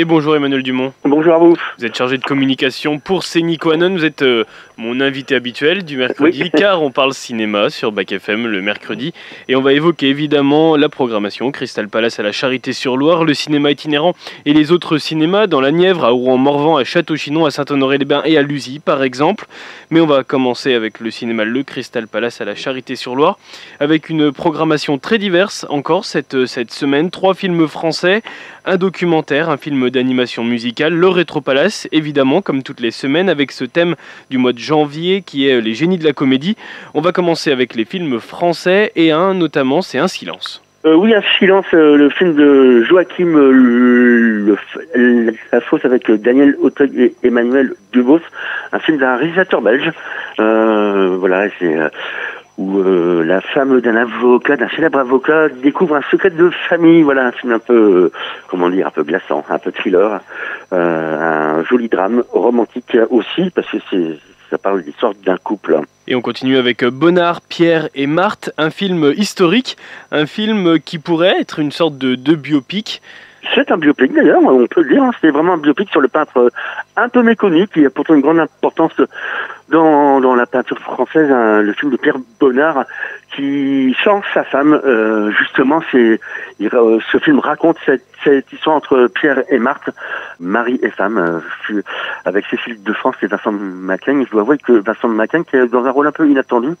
Et bonjour Emmanuel Dumont. Bonjour à vous. Vous êtes chargé de communication pour Sénicoanon. Vous êtes euh, mon invité habituel du mercredi car on parle cinéma sur Bac FM le mercredi. Et on va évoquer évidemment la programmation Crystal Palace à la Charité-sur-Loire, le cinéma itinérant et les autres cinémas dans la Nièvre, à Rouen-Morvan, à Château-Chinon, à Saint-Honoré-les-Bains et à Lusy par exemple. Mais on va commencer avec le cinéma Le Crystal Palace à la Charité-sur-Loire avec une programmation très diverse encore cette, cette semaine. Trois films français, un documentaire, un film d'animation musicale, le Rétro Palace, évidemment, comme toutes les semaines, avec ce thème du mois de janvier qui est les génies de la comédie. On va commencer avec les films français et un notamment, c'est Un silence. Euh, oui, Un silence, euh, le film de Joachim euh, La Fosse avec Daniel Auteuil et Emmanuel Debos, un film d'un réalisateur belge. voilà, c'est où euh, la femme d'un avocat, d'un célèbre avocat, découvre un secret de famille. Voilà, un film un peu, euh, comment dire, un peu glaçant, un peu thriller, euh, un joli drame romantique aussi, parce que c'est ça parle de l'histoire d'un couple. Et on continue avec Bonnard, Pierre et Marthe, un film historique, un film qui pourrait être une sorte de, de biopic. C'est un biopic d'ailleurs, on peut le dire. Hein. C'est vraiment un biopic sur le peintre un peu méconnu, qui a pourtant une grande importance dans, dans la peinture française, le film de Pierre Bonnard qui change sa femme. Euh, justement, c'est euh, ce film raconte cette, cette, histoire entre Pierre et Marthe, mari et femme, euh, avec Cécile de France et Vincent Macaigne. Je dois avouer que Vincent Macaigne, qui est dans un rôle un peu inattendu,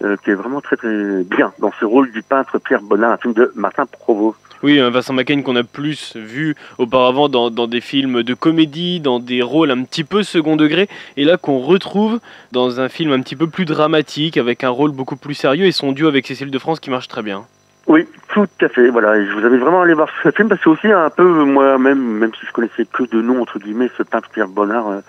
qui est vraiment très très bien dans ce rôle du peintre Pierre Bonnard, un film de Martin Provost. Oui, Vincent Macaigne qu'on a plus vu auparavant dans, des films de comédie, dans des rôles un petit peu second degré, et là qu'on retrouve dans un film un petit peu plus dramatique, avec un rôle beaucoup plus sérieux, et son duo avec Cécile de France qui marche très bien. Oui, tout à fait. Voilà, je vous avais vraiment allé voir ce film parce que aussi un peu moi-même, même si je connaissais que de nom entre guillemets, ce peintre Pierre Bonnard, euh,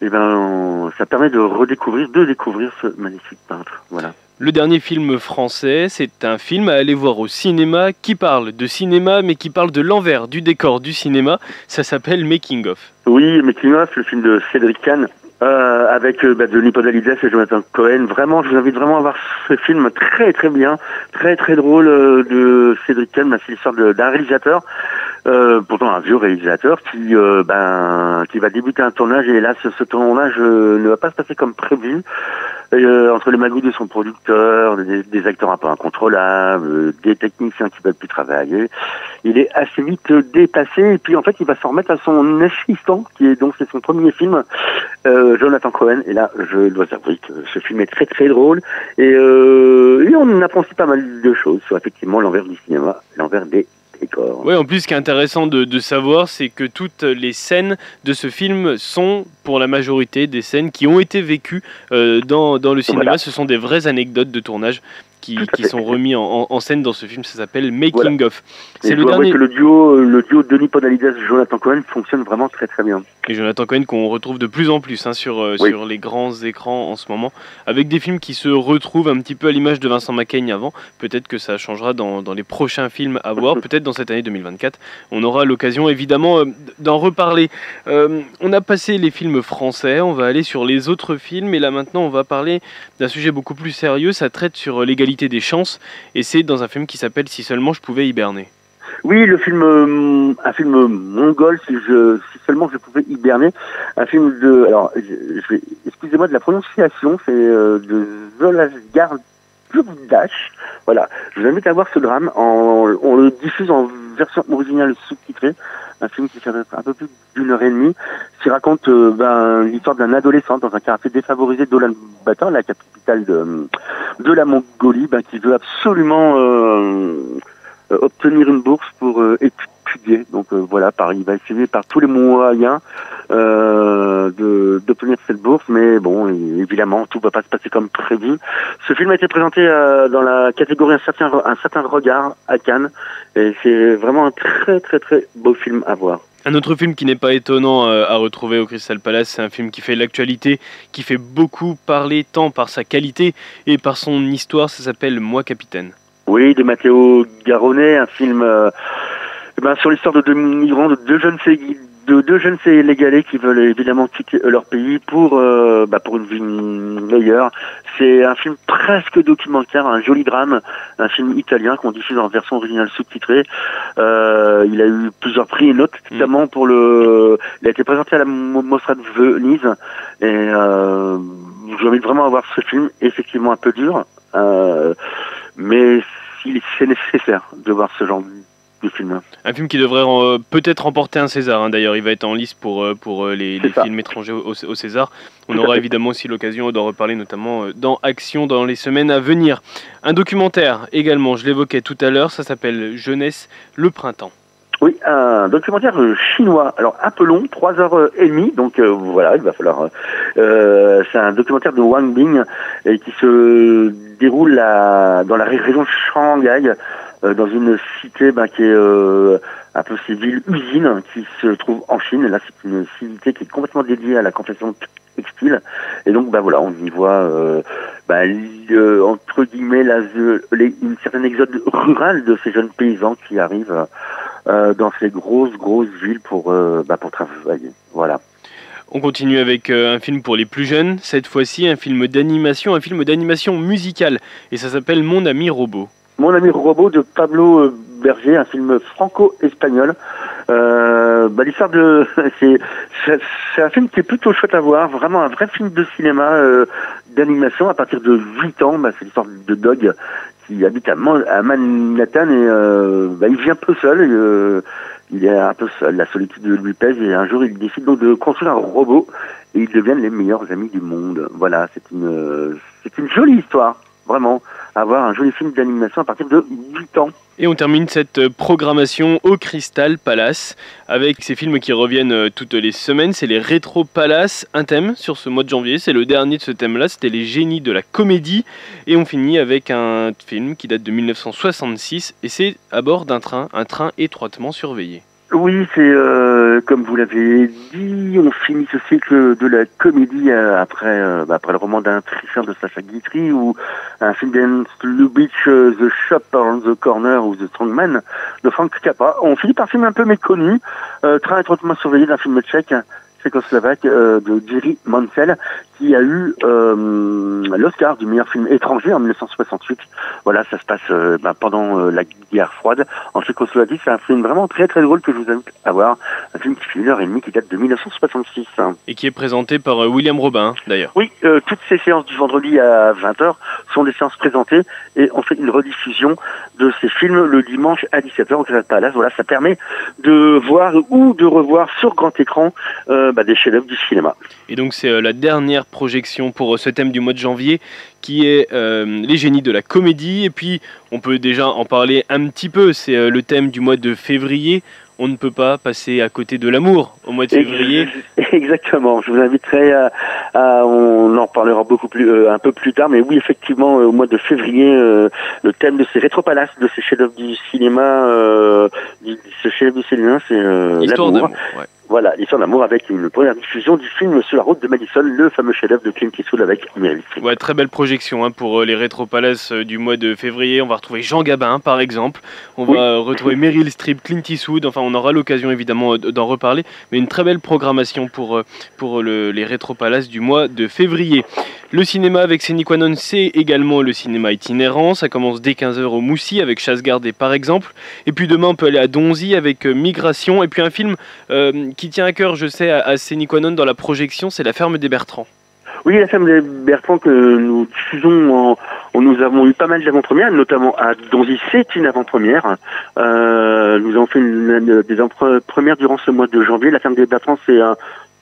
eh ben ça permet de redécouvrir, de découvrir ce magnifique peintre. Voilà. Le dernier film français, c'est un film à aller voir au cinéma qui parle de cinéma, mais qui parle de l'envers du décor du cinéma. Ça s'appelle Making of. Oui, Making of, le film de Cédric Kahn. Euh, avec euh, bah, Denis Podalides et Jonathan Cohen. Vraiment, je vous invite vraiment à voir ce film très très bien, très très drôle euh, de Cédric Kahn. C'est l'histoire d'un réalisateur, pourtant un vieux réalisateur qui ben qui va débuter un tournage et là ce tournage ne va pas se passer comme prévu. Euh, entre les magouilles de son producteur, des, acteurs un peu incontrôlables, des techniciens qui ne peuvent plus travailler, il est assez vite dépassé. Et puis en fait il va s'en remettre à son assistant qui est donc c'est son premier film, euh, Jonathan Cohen. Et là je dois avouer que ce film est très très drôle. Et, euh, et on apprend aussi pas mal de choses sur effectivement l'envers du cinéma, l'envers des oui, en plus, ce qui est intéressant de, savoir, c'est que toutes les scènes de ce film sont, pour la majorité, des scènes qui ont été vécues euh, dans, dans, le cinéma. Ce sont des vraies anecdotes de tournage qui, sont remis en, scène dans ce film. Ça s'appelle Making of. C'est le dernier. Que le duo, euh, le duo Denis Podalides Jonathan Cohen fonctionne vraiment très très bien. Et Jonathan Cohen qu'on retrouve de plus en plus hein, sur euh, sur les grands écrans en ce moment, avec des films qui se retrouvent un petit peu à l'image de Vincent Macaigne avant. Peut-être que ça changera dans, dans les prochains films à voir. Peut-être dans cette année 2024, on aura l'occasion évidemment euh, d'en reparler. on a passé les films français, on va aller sur les autres films, et là maintenant on va parler d'un sujet beaucoup plus sérieux. Ça traite sur l'égalité des chances, et c'est dans un film qui s'appelle Si seulement je pouvais hiberner. Oui, le film, euh, un film mongol, si, je, seulement je pouvais hiberner, un film de, alors, je, excusez-moi de la prononciation, c'est euh, de Zolasgard Dash. Voilà, je vous invite à voir ce drame. On le diffuse en version originale sous-titrée un film qui fait un peu plus d'une heure et demie, qui raconte euh, ben, l'histoire d'un adolescent dans un quartier défavorisé d'Ulaanbaatar, la capitale de, de la Mongolie, ben, qui veut absolument euh, euh, obtenir une bourse pour étudier. Donc voilà, par, il va essayer par tous les moyens euh, d'obtenir cette bourse, mais bon, évidemment, tout va pas se passer comme prévu. Ce film a été présenté dans la catégorie un certain, un certain regard à Cannes, et c'est vraiment un très très très beau film à voir. Un autre film qui n'est pas étonnant euh, à retrouver au Crystal Palace, c'est un film qui fait l'actualité, qui fait beaucoup parler tant par sa qualité et par son histoire, ça s'appelle Moi Capitaine. Oui, de Matteo Garonnet, un film euh, ben, sur l'histoire de deux migrants, de deux jeunes de deux jeunes sénégalais qui veulent évidemment quitter leur pays pour euh, bah, pour une vie meilleure. C'est un film presque documentaire, un joli drame, un film italien qu'on diffuse en version originale sous-titrée. Euh, il a eu plusieurs prix et notamment pour le. Il a été présenté à la Mostra de Venise et euh, de vraiment avoir ce film, effectivement un peu dur, euh, mais c'est nécessaire de voir ce genre film. Un film qui devrait euh, peut-être remporter un César. Hein. D'ailleurs, il va être en liste pour, euh, pour euh, les, films étrangers au, César. On aura évidemment aussi l'occasion d'en reparler, notamment dans Action dans les semaines à venir. Un documentaire également, je l'évoquais tout à l'heure, ça s'appelle Jeunesse, le printemps. Oui, un documentaire chinois. Alors un peu long, trois heures et demie. Donc voilà, il va falloir. c'est un documentaire de Wang Bing et qui se déroule dans la région de Shanghai euh, dans une cité bah, qui est euh, un peu ces villes usines qui se trouve en Chine. là, c'est une cité qui est complètement dédiée à la confection textile. Et donc, bah voilà, on y voit euh, bah, entre guillemets une certaine exode rurale de ces jeunes paysans qui arrivent dans ces grosses grosses villes pour pour travailler. Voilà. On continue avec un film pour les plus jeunes, cette fois-ci un film d'animation, un film d'animation musicale, et ça s'appelle Mon ami robot. Mon ami robot de Pablo euh, Berger, un film franco-espagnol. Euh, bah, l'histoire de c'est un film qui est plutôt chouette à voir, vraiment un vrai film de cinéma euh, d'animation à partir de 8 ans. Bah, c'est l'histoire de Dog qui habite à, Manhattan et euh, bah, il vient peu seul. Euh, il est un peu seul, la solitude lui pèse et un jour il décide donc de construire un robot et ils deviennent les meilleurs amis du monde. Voilà, c'est une c'est une jolie histoire, vraiment avoir un joli film d'animation à partir de 8 ans. Et on termine cette programmation au Crystal Palace avec ces films qui reviennent euh, toutes les semaines. C'est les Rétro Palace, un thème sur ce mois de janvier. C'est le dernier de ce thème-là. C'était les génies de la comédie. Et on finit avec un film qui date de 1966 et c'est à bord d'un train, un train étroitement surveillé. Oui, c'est euh, comme vous l'avez dit, on finit ce cycle de la comédie euh, après euh, bah, après le roman d'un tricheur de Sacha Guitry ou un film d'Ernst Lubitsch, The Shop on the Corner ou The Strongman de Frank Capra. On finit par un film un peu méconnu, très étroitement surveillé d'un film tchèque tchécoslovaque euh, de Jerry Mansell qui a eu euh, l'Oscar du meilleur film étranger en 1968. Voilà, ça se passe euh, bah, pendant la guerre froide en Tchécoslovaquie. C'est un film vraiment très très drôle que je vous invite à voir. Un film qui fait une heure et demie qui date de 1966. Et qui est présenté par William Robin d'ailleurs. Oui, toutes ces séances du vendredi à 20h sont des séances présentées et on fait une rediffusion de ces films le dimanche à 17h au Crystal Palace. Voilà, ça permet de voir ou de revoir sur grand écran euh, bah, des chefs-d'œuvre du cinéma. Et donc c'est euh, la dernière projection pour euh, ce thème du mois de janvier qui est les génies de la comédie. Et puis on peut déjà en parler un petit peu, c'est le thème du mois de février on ne peut pas passer à côté de l'amour au mois de février. Exactement. Je vous inviterai à, on en parlera beaucoup plus, un peu plus tard, mais oui, effectivement, au mois de février, le thème de ces rétropalaces, de ces chefs-d'œuvre du cinéma, ce chef du cinéma, c'est l'amour. Voilà, l'histoire d'amour avec une première diffusion du film Sur la route de Madison, le fameux chef-d'œuvre de Clint Eastwood avec Meryl Streep. Ouais, très belle projection hein, pour euh, les Rétro Palace euh, du mois de février. On va retrouver Jean Gabin, par exemple. On va euh, retrouver Meryl Streep, Clint Eastwood. Enfin, on aura l'occasion évidemment d'en reparler. Mais une très belle programmation pour, pour le, les Rétro Palace du mois de février. Le cinéma avec Séniquanon, c'est également le cinéma itinérant. Ça commence dès 15h au Moussi avec Chasse Gardée, par exemple. Et puis demain, on peut aller à Donzy avec Migration. Et puis un film qui tient à cœur, je sais, à, à dans la projection, c'est La ferme des Bertrands. Oui, La ferme des Bertrands que nous diffusons, en, nous avons eu pas mal d'avant-premières, notamment à Donzy, c'est une avant-première. Euh, nous avons fait des avant-premières durant ce mois de janvier. La ferme des Bertrands, c'est un,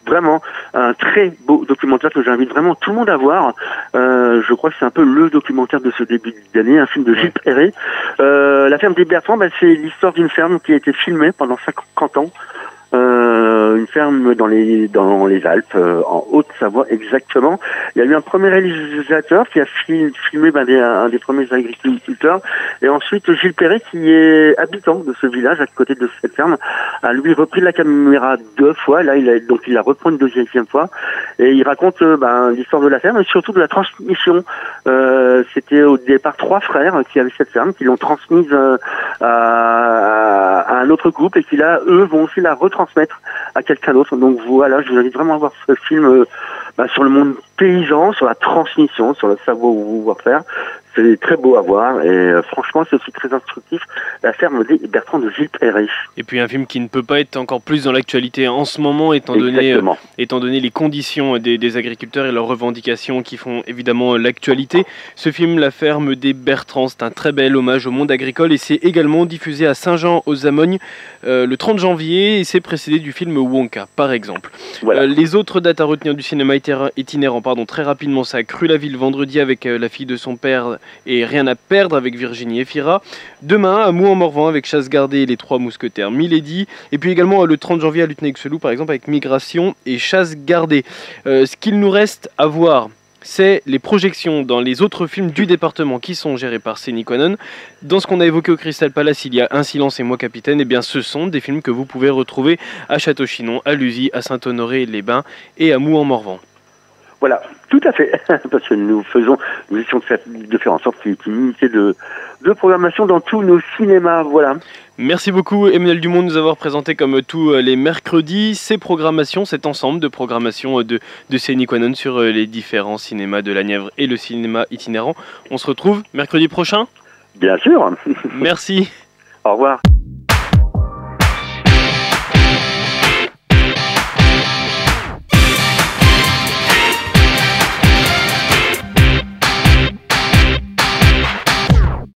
vraiment un très beau documentaire que j'invite vraiment tout le monde à voir. Euh, je crois que c'est un peu le documentaire de ce début d'année, un film de Gilles Perret. Euh, la ferme des Bertrands, bah, c'est l'histoire d'une ferme qui a été filmée pendant 50 ans une ferme dans les dans les Alpes, euh, en Haute-Savoie exactement. Il y a eu un premier réalisateur qui a filmé ben, un des premiers agriculteurs, et ensuite Gilles Perret, qui est habitant de ce village à côté de cette ferme, a lui repris la caméra deux fois. Là, il a donc il a repris une deuxième fois, Et il raconte ben, l'histoire de la ferme et surtout de la transmission. C'était au départ trois frères qui avaient cette ferme, qui l'ont transmise à, à, un autre couple et qui là, eux, vont aussi la retransmettre à quelqu'un d'autre. Donc voilà, je vous invite vraiment à voir ce film ben, sur le monde paysan, sur la transmission, sur le savoir-faire. C'est très beau à voir et euh, franchement c'est aussi très instructif. La ferme des Bertrand de Gilles. Et puis un film qui ne peut pas être encore plus dans l'actualité en ce moment étant donné, euh, étant donné les conditions des, agriculteurs et leurs revendications qui font évidemment l'actualité. Ce film La ferme des Bertrands, c'est un très bel hommage au monde agricole et c'est également diffusé à Saint-Jean aux Amognes euh, le 30 janvier et c'est précédé du film Wonka par exemple. les autres dates à retenir du cinéma itinérant, pardon, très rapidement ça a cru la ville vendredi avec la fille de son père et Rien à perdre avec Virginie Efira. Demain, à Mou-en-Morvan avec Chasse gardée et les Trois Mousquetaires Milady. Et puis également le 30 janvier à Lutenay-Xelou, par exemple, avec Migration et Chasse gardée. Euh, ce qu'il nous reste à voir c'est les projections dans les autres films du département qui sont gérés par Cénie Quanon. Dans ce qu'on a évoqué au Crystal Palace, il y a Un silence et moi capitaine. Et eh bien, ce sont des films que vous pouvez retrouver à Château-Chinon, à Lusy, à Saint-Honoré-les-Bains et à Mou-en-Morvan. Voilà, tout à fait. Parce que nous faisons, nous essayons de faire, de faire en sorte qu'il y ait une unité de, de programmation dans tous nos cinémas. Voilà. Merci beaucoup Emmanuel Dumont de nous avoir présenté comme tous les mercredis ces programmations, cet ensemble de programmation de, de Quanon sur les différents cinémas de la Nièvre et le cinéma itinérant. On se retrouve mercredi prochain? Bien sûr. Merci. Au revoir.